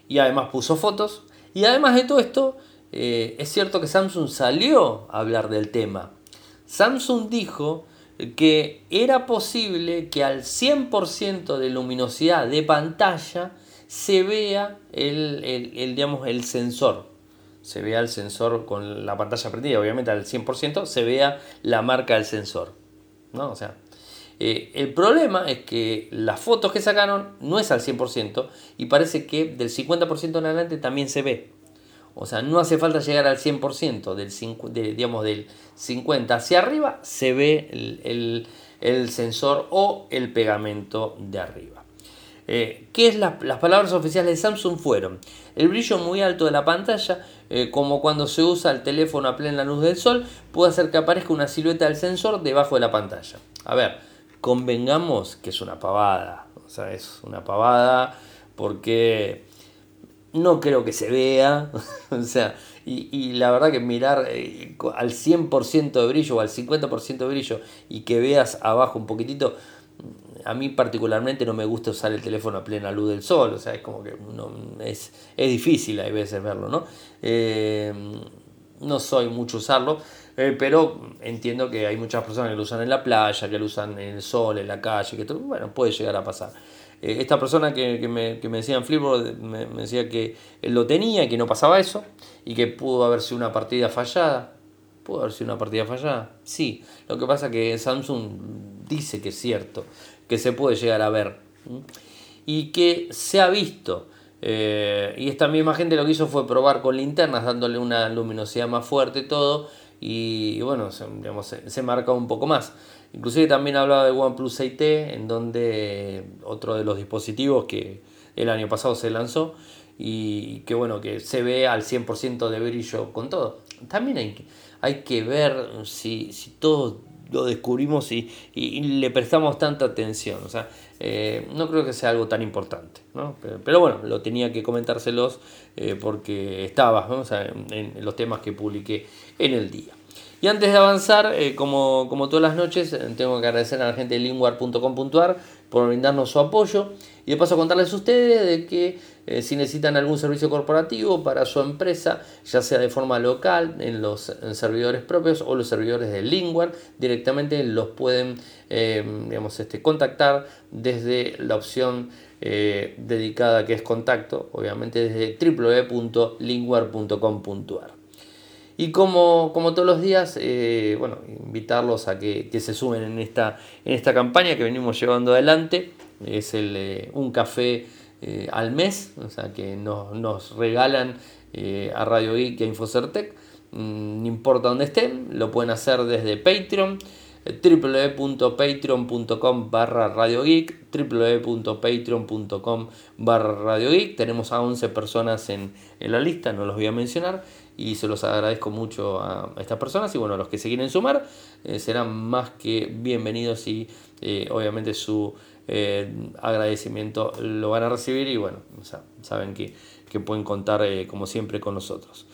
y además puso fotos. Y además de todo esto, eh, es cierto que Samsung salió a hablar del tema. Samsung dijo que era posible que al 100% de luminosidad de pantalla se vea el, digamos, el sensor. Se vea el sensor con la pantalla prendida, obviamente al 100% se vea la marca del sensor. ¿no? O sea, eh, el problema es que las fotos que sacaron no es al 100% y parece que del 50% en adelante también se ve. O sea, no hace falta llegar al 100%, del, digamos, del 50 hacia arriba se ve el, sensor o el pegamento de arriba. Eh, ¿Qué es las palabras oficiales de Samsung fueron? El brillo muy alto de la pantalla, eh, como cuando se usa el teléfono a plena luz del sol, puede hacer que aparezca una silueta del sensor debajo de la pantalla. A ver, convengamos que es una pavada. O sea, es una pavada porque no creo que se vea, o sea, y, la verdad que mirar eh, al 100% de brillo o al 50% de brillo y que veas abajo un poquitito, a mí particularmente no me gusta usar el teléfono a plena luz del sol, o sea, es como que no, es, es difícil a veces verlo, ¿no? Eh, no soy mucho usarlo, eh, pero entiendo que hay muchas personas que lo usan en la playa, que lo usan en el sol, en la calle, que todo, bueno, puede llegar a pasar. Eh, esta persona que, me, decía en Flipboard me, decía que él lo tenía que no pasaba eso y que pudo haber sido una partida fallada. ¿Pudo haber sido una partida fallada? Sí. Lo que pasa es que Samsung dice que es cierto, que se puede llegar a ver y que se ha visto. Eh, y esta misma gente lo que hizo fue probar con linternas, dándole una luminosidad más fuerte todo. Y, bueno, se marca un poco más. Inclusive también hablaba de OnePlus 6T, en donde otro de los dispositivos que el año pasado se lanzó y que bueno, que se ve al 100% de brillo con todo. También hay que, hay que ver si, si todo lo descubrimos y, le prestamos tanta atención. O sea, eh, no creo que sea algo tan importante. ¿no? Pero, bueno, lo tenía que comentárselos eh, porque estaba en los temas que publiqué en el día. Y antes de avanzar, eh, como, todas las noches, tengo que agradecer a la gente de lingwar.com.ar por brindarnos su apoyo. Y de paso contarles a ustedes de que eh, si necesitan algún servicio corporativo para su empresa, ya sea de forma local, en los servidores propios o los servidores de Lingware, directamente los pueden eh, digamos, este, contactar desde la opción eh, dedicada que es contacto, obviamente desde www.lingware.com.ar. Y como, como, todos los días, bueno, invitarlos a que, se sumen en esta, en esta campaña que venimos llevando adelante. Es el, un café eh, al mes, o sea que nos, regalan eh, a Radio Geek y a Infocertec, mm, no importa dónde estén, lo pueden hacer desde Patreon, eh, www.patreon.com barra Radio Geek, www.patreon.com barra Radio Geek, tenemos a 11 personas en, la lista, no los voy a mencionar, y se los agradezco mucho a estas personas y bueno, los que se quieren sumar serán más que bienvenidos y obviamente su eh, agradecimiento lo van a recibir y bueno, saben que, pueden contar eh, como siempre con nosotros.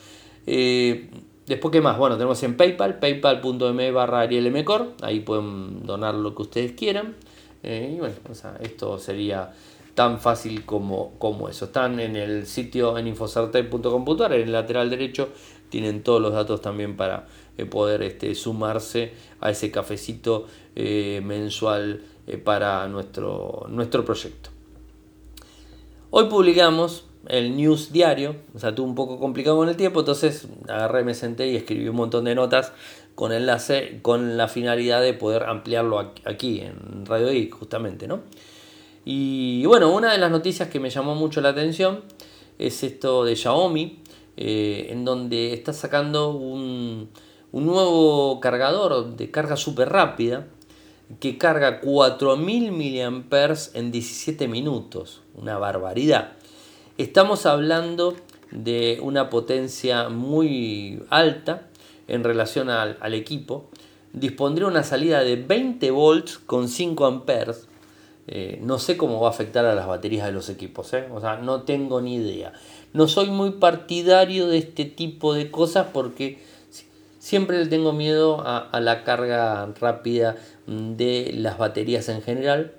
Eh, después, ¿qué más? Bueno, tenemos en PayPal, paypal.me barra arielmcor, ahí pueden donar lo que ustedes quieran. y bueno, esto sería tan fácil como, como eso. Están en el sitio en infocerte.com.ar, en el lateral derecho tienen todos los datos también para poder este, sumarse a ese cafecito mensual eh, para nuestro, nuestro proyecto. Hoy publicamos el news diario, o sea, tuvo un poco complicado con el tiempo, entonces agarré, me senté y escribí un montón de notas con enlace, con la finalidad de poder ampliarlo aquí en Radio I, justamente, ¿no? Y bueno, una de las noticias que me llamó mucho la atención es esto de Xiaomi, eh, en donde está sacando un, un nuevo cargador de carga súper rápida, que carga 4000 mAh en 17 minutos. Una barbaridad. Estamos hablando de una potencia muy alta en relación al, equipo. Dispondría una salida de 20 volts con 5 amperes. Eh, no sé cómo va a afectar a las baterías de los equipos, ¿eh? o sea, no tengo ni idea. No soy muy partidario de este tipo de cosas porque siempre le tengo miedo a la carga rápida de las baterías en general.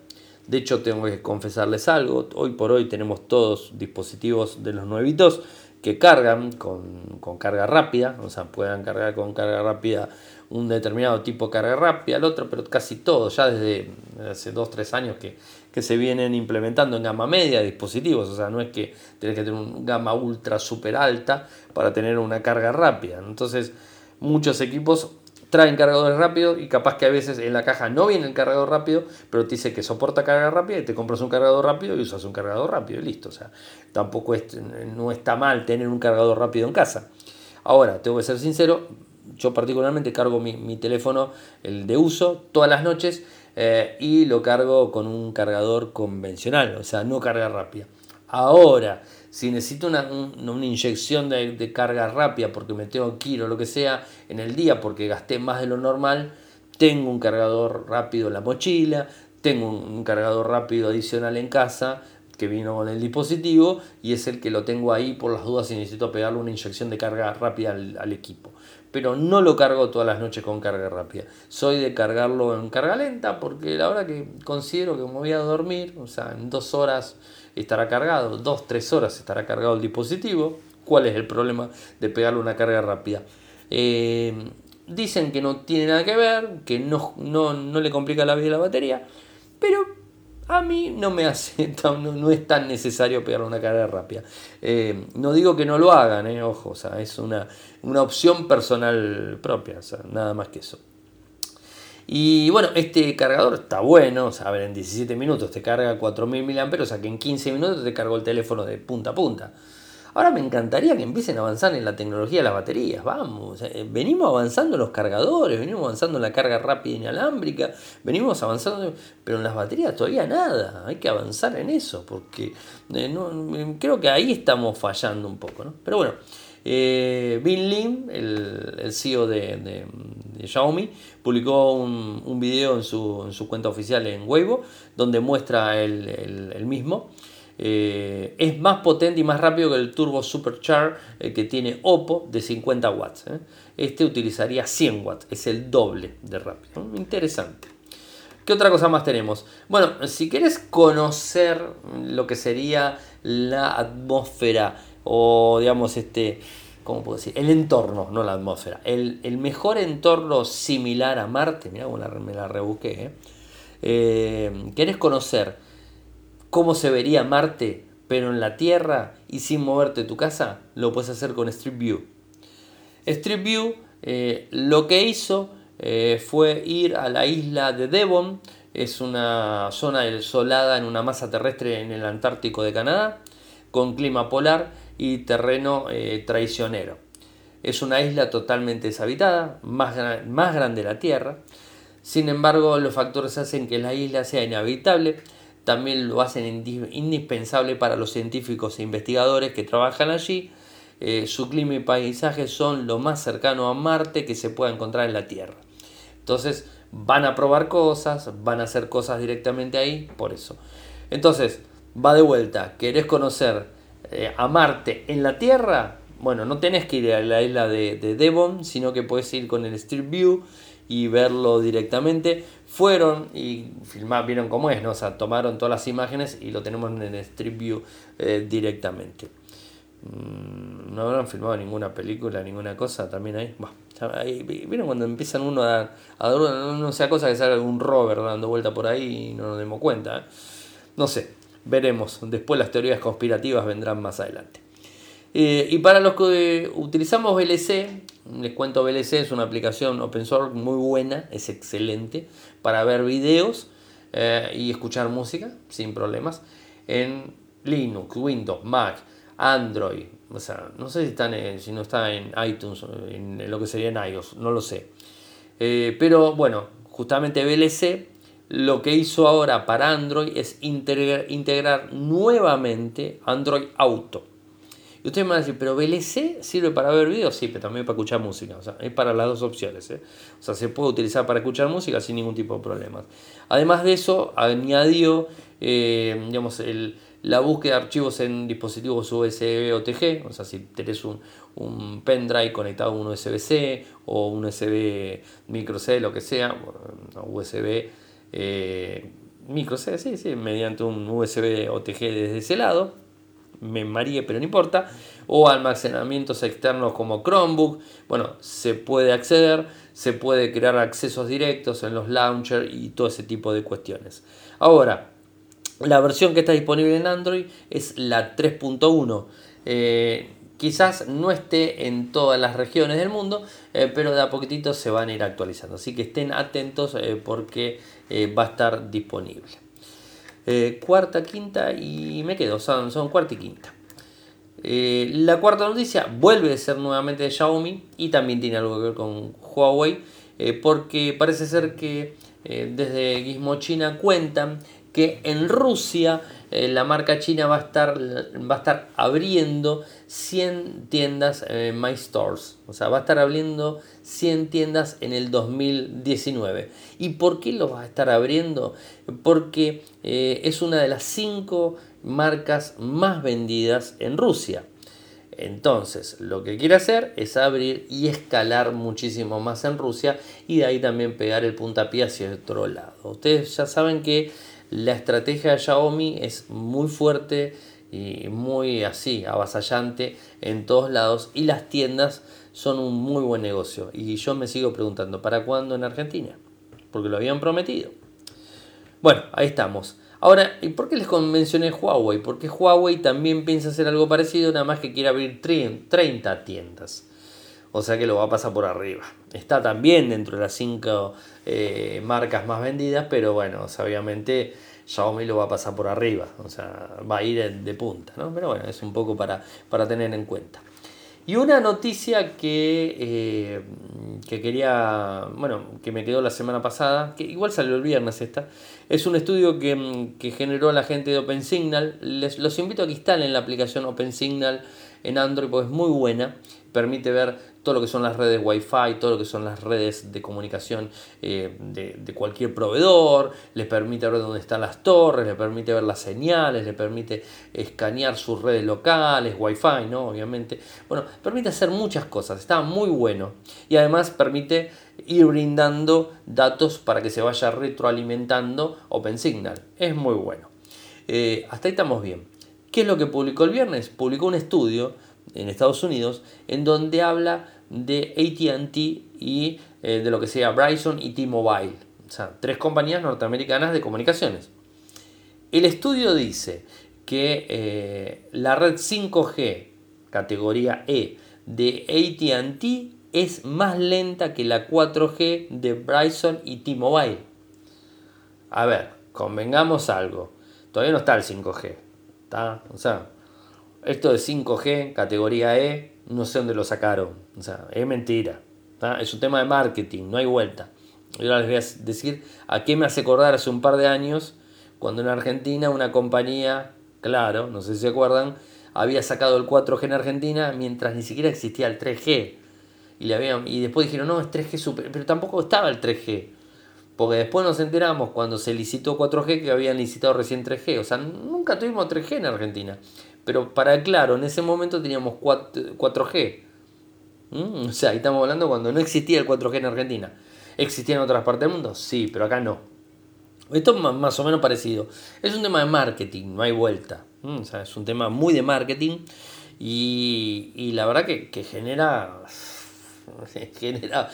De hecho, tengo que confesarles algo. Hoy por hoy tenemos todos dispositivos de los nuevitos que cargan con, carga rápida. O sea, puedan cargar con carga rápida un determinado tipo de carga rápida, el otro, pero casi todos, ya desde hace 2-3 años que, se vienen implementando en gama media dispositivos. O sea, no es que tienes que tener una gama ultra super alta para tener una carga rápida. Entonces, muchos equipos traen cargadores rápidos y capaz que a veces en la caja no viene el cargador rápido, pero te dice que soporta carga rápida y te compras un cargador rápido y usas un cargador rápido y listo. O sea, tampoco no está mal tener un cargador rápido en casa. Ahora, tengo que ser sincero, yo particularmente cargo mi, teléfono, el de uso, todas las noches eh, y lo cargo con un cargador convencional, o sea, no carga rápida. Ahora, si necesito una, inyección de, carga rápida porque me tengo que ir o lo que sea en el día porque gasté más de lo normal, tengo un cargador rápido en la mochila, tengo un, cargador rápido adicional en casa que vino con el dispositivo y es el que lo tengo ahí por las dudas si necesito pegarle una inyección de carga rápida al, equipo. Pero no lo cargo todas las noches con carga rápida. Soy de cargarlo en carga lenta porque la hora que considero que me voy a dormir, o sea, en dos horas estará cargado, 2-3 horas estará cargado el dispositivo. ¿Cuál es el problema de pegarle una carga rápida? Eh, dicen que no tiene nada que ver, que no, no, le complica la vida la batería, pero a mí no me hace, no, es tan necesario pegarle una carga rápida. Eh, no digo que no lo hagan, eh, ojo, es una, una opción personal propia, nada más que eso. Y bueno, este cargador está bueno, o en 17 minutos te carga 4000 mAh, o sea que en 15 minutos te cargó el teléfono de punta a punta. Ahora me encantaría que empiecen a avanzar en la tecnología de las baterías, vamos, eh, venimos avanzando en los cargadores, venimos avanzando en la carga rápida inalámbrica, venimos avanzando, pero en las baterías todavía nada, hay que avanzar en eso, porque eh, creo que ahí estamos fallando un poco, ¿no? Pero bueno, eh, Bin Lim, el, CEO de, Xiaomi, publicó un, video en su, cuenta oficial en Weibo, donde muestra el, mismo. Eh, es más potente y más rápido que el Turbo Supercharge eh, que tiene Oppo de 50 watts. Este utilizaría 100 watts, es el doble de rápido. Interesante. ¿Qué otra cosa más tenemos? Bueno, si quieres conocer lo que sería la atmósfera o digamos este, ¿cómo puedo decir? El entorno, no la atmósfera. El, mejor entorno similar a Marte, mira me la rebusqué. ¿eh? Eh, ¿Querés conocer cómo se vería Marte, pero en la Tierra y sin moverte tu casa? Lo puedes hacer con Street View. Street View eh, lo que hizo fue ir a la isla de Devon, es una zona desolada en una masa terrestre en el Antártico de Canadá, con clima polar y terreno eh, traicionero. Es una isla totalmente deshabitada, más, más grande la Tierra. Sin embargo, los factores hacen que la isla sea inhabitable. También lo hacen indispensable para los científicos e investigadores que trabajan allí. Eh, su clima y paisaje son lo más cercano a Marte que se pueda encontrar en la Tierra. Entonces, van a probar cosas, van a hacer cosas directamente ahí, por eso. Entonces, va de vuelta. ¿Querés conocer eh, a Marte en la Tierra, bueno, no tenés que ir a la isla de, Devon, sino que puedes ir con el Street View y verlo directamente. Fueron y filmaron, vieron cómo es, ¿no? O sea, tomaron todas las imágenes y lo tenemos en el Street View eh, directamente. Mm, no habrán filmado ninguna película, ninguna cosa también ahí. ahí ¿Vieron cuando empiezan uno a, a no sea cosa que salga algún rover dando vuelta por ahí y no nos demos cuenta? ¿eh? No sé, Veremos, después las teorías conspirativas vendrán más adelante. Eh, y para los que utilizamos VLC, les cuento VLC es una aplicación open source muy buena, es excelente para ver videos eh, y escuchar música sin problemas en Linux, Windows, Mac, Android. O sea, no sé si, están si no está en iTunes, en lo que sería en iOS, no lo sé. Eh, pero bueno, justamente VLC lo que hizo ahora para Android es integrar, nuevamente Android Auto. Y ustedes me van a decir, pero VLC sirve para ver videos, sí, pero también para escuchar música. O sea, es para las dos opciones. ¿eh? O sea, se puede utilizar para escuchar música sin ningún tipo de problemas. Además de eso, añadió eh, digamos, la búsqueda de archivos en dispositivos USB o TG. O sea, si tenés un, un pendrive conectado a un USB-C o un USB micro C, lo que sea, USB eh, micro sí, sí, mediante un USB OTG desde ese lado, me maría pero no importa, o almacenamientos externos como Chromebook, bueno, se puede acceder, se puede crear accesos directos en los launchers y todo ese tipo de cuestiones. Ahora, la versión que está disponible en Android es la 3.1. Quizás no esté en todas las regiones del mundo, eh, pero de a poquitito se van a ir actualizando. Así que estén atentos eh, porque eh, va a estar disponible. cuarta, quinta y me quedo, son, son cuarta y quinta. la cuarta noticia vuelve a ser nuevamente de Xiaomi y también tiene algo que ver con Huawei, porque parece ser que desde Gizmo China cuentan que en Rusia la marca china va a estar, va a estar abriendo 100 tiendas eh, My Stores. O sea, va a estar abriendo 100 tiendas en el 2019. ¿Y por qué lo va a estar abriendo? Porque eh, es una de las 5 marcas más vendidas en Rusia. Entonces, lo que quiere hacer es abrir y escalar muchísimo más en Rusia y de ahí también pegar el puntapié hacia otro lado. Ustedes ya saben que la estrategia de Xiaomi es muy fuerte y muy así, avasallante en todos lados y las tiendas son un muy buen negocio. Y yo me sigo preguntando, ¿para cuándo en Argentina? Porque lo habían prometido. Bueno, ahí estamos. Ahora, ¿y por qué les mencioné Huawei? Porque Huawei también piensa hacer algo parecido, nada más que quiere abrir 30 tiendas. O sea que lo va a pasar por arriba. Está también dentro de las 5 eh, marcas más vendidas, pero bueno, obviamente Xiaomi lo va a pasar por arriba. O sea, va a ir de, punta, ¿no? Pero bueno, es un poco para, para tener en cuenta. Y una noticia que, eh, que quería, bueno, que me quedó la semana pasada, que igual salió el viernes esta, es un estudio que, que generó la gente de OpenSignal. Les, los invito a que instalen la aplicación OpenSignal en Android porque es muy buena permite ver todo lo que son las redes Wi-Fi, todo lo que son las redes de comunicación eh, de, cualquier proveedor, les permite ver dónde están las torres, les permite ver las señales, les permite escanear sus redes locales, Wi-Fi, ¿no? Obviamente. Bueno, permite hacer muchas cosas, está muy bueno. Y además permite ir brindando datos para que se vaya retroalimentando OpenSignal. Es muy bueno. Eh, hasta ahí estamos bien. ¿Qué es lo que publicó el viernes? Publicó un estudio en Estados Unidos en donde habla de ATT y eh, de lo que sea Bryson y T-Mobile. O sea, tres compañías norteamericanas de comunicaciones. El estudio dice que eh, la red 5G categoría E de ATT es más lenta que la 4G de Bryson y T-Mobile. A ver, convengamos algo. Todavía no está el 5G. ¿está? O sea, esto de 5G, categoría E, no sé dónde lo sacaron. O sea, es mentira. Es un tema de marketing, no hay vuelta. Yo ahora les voy a decir a qué me hace acordar hace un par de años cuando en Argentina una compañía, claro, no sé si se acuerdan, había sacado el 4G en Argentina mientras ni siquiera existía el 3G. Y, le habían, y después dijeron, no, es 3G super, pero tampoco estaba el 3G. Porque después nos enteramos cuando se licitó 4G que habían licitado recién 3G. O sea, nunca tuvimos 3G en Argentina. Pero para claro, en ese momento teníamos 4, g mm, O sea, ahí estamos hablando cuando no existía el 4G en Argentina. ¿Existía en otras partes del mundo? Sí, pero acá no. Esto es más o menos parecido. Es un tema de marketing, no hay vuelta. Mm, o sea, es un tema muy de marketing y, la verdad que, que genera genera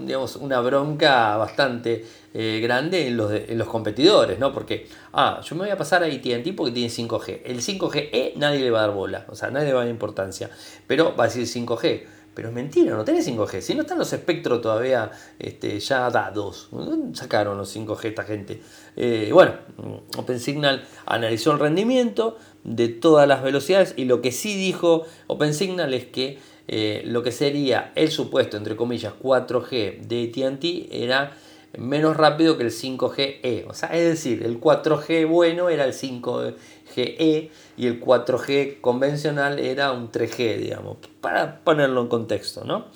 digamos, una bronca bastante eh, grande en los, en los competidores, ¿no? Porque, ah, yo me voy a pasar a ATT porque tiene 5G. El 5G nadie le va a dar bola, o sea, nadie le va a dar importancia, pero va a decir 5G. Pero es mentira, no tiene 5G. Si no están los espectros todavía este, ya dados. sacaron los 5G esta gente? Eh, bueno, OpenSignal analizó el rendimiento de todas las velocidades y lo que sí dijo OpenSignal es que eh, lo que sería el supuesto, entre comillas, 4G de ATT era menos rápido que el 5GE. O sea, es decir, el 4G bueno era el 5GE y el 4G convencional era un 3G, digamos, para ponerlo en contexto, ¿no?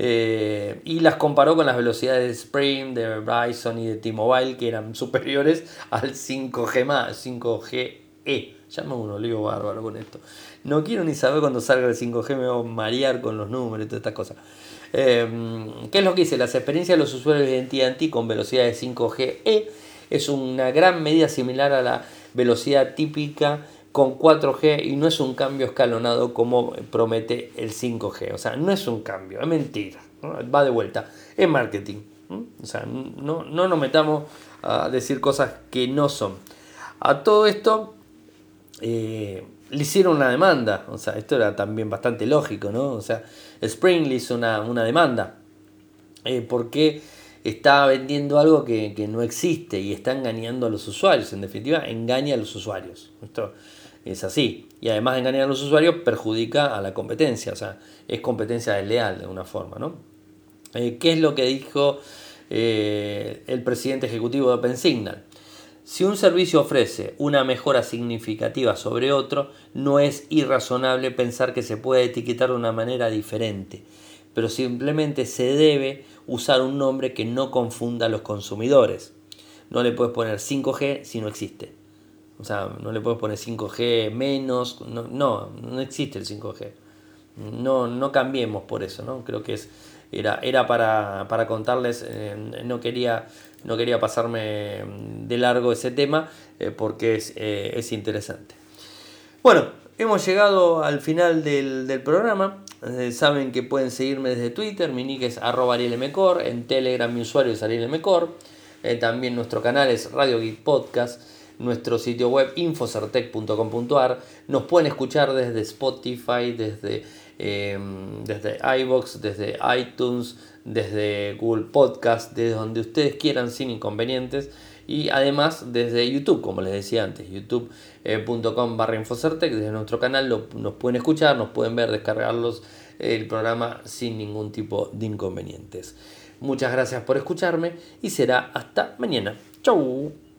Eh, y las comparó con las velocidades de Sprint, de Verizon y de T-Mobile que eran superiores al 5G más, 5GE. Me uno lío bárbaro con esto. No quiero ni saber cuando salga el 5G, me voy a marear con los números y todas estas cosas. Em, ¿Qué es lo que dice? Las experiencias de los usuarios de AT&T con velocidad de 5G es una gran medida similar a la velocidad típica con 4G y no es un cambio escalonado como promete el 5G. O sea, no es un cambio, es mentira. Va de vuelta. Es marketing. O sea, no, no nos metamos a decir cosas que no son. A todo esto, eh, le hicieron una demanda. O sea, esto era también bastante lógico, ¿no? O sea, Spring le hizo una, demanda. Eh, porque está vendiendo algo que, no existe y está engañando a los usuarios. En definitiva, engaña a los usuarios. Esto es así. Y además de engañar a los usuarios, perjudica a la competencia. O sea, es competencia desleal de una forma, ¿no? Eh, ¿Qué es lo que dijo el presidente ejecutivo de OpenSignal? Si un servicio ofrece una mejora significativa sobre otro, no es irrazonable pensar que se puede etiquetar de una manera diferente, pero simplemente se debe usar un nombre que no confunda a los consumidores. No le puedes poner 5G si no existe. O sea, no le puedes poner 5G menos, no, no, existe el 5G. No, no cambiemos por eso, ¿no? Creo que es, era, era para, para contarles, eh, no quería no quería pasarme de largo ese tema eh, porque eh, es, interesante. Bueno, hemos llegado al final del, programa. Eh, saben que pueden seguirme desde Twitter, mi nick es arroba arielmcor, en Telegram mi usuario es arielmcor, también nuestro canal es Radio Geek Podcast, nuestro sitio web infocertec.com.ar, nos pueden escuchar desde Spotify, desde, desde iBox, desde iTunes, desde Google Podcast, desde donde ustedes quieran sin inconvenientes y además desde YouTube, como les decía antes, youtube.com barra Infocertec, desde nuestro canal nos pueden escuchar, nos pueden ver, descargarlos el programa sin ningún tipo de inconvenientes. Muchas gracias por escucharme y será hasta mañana. Chau.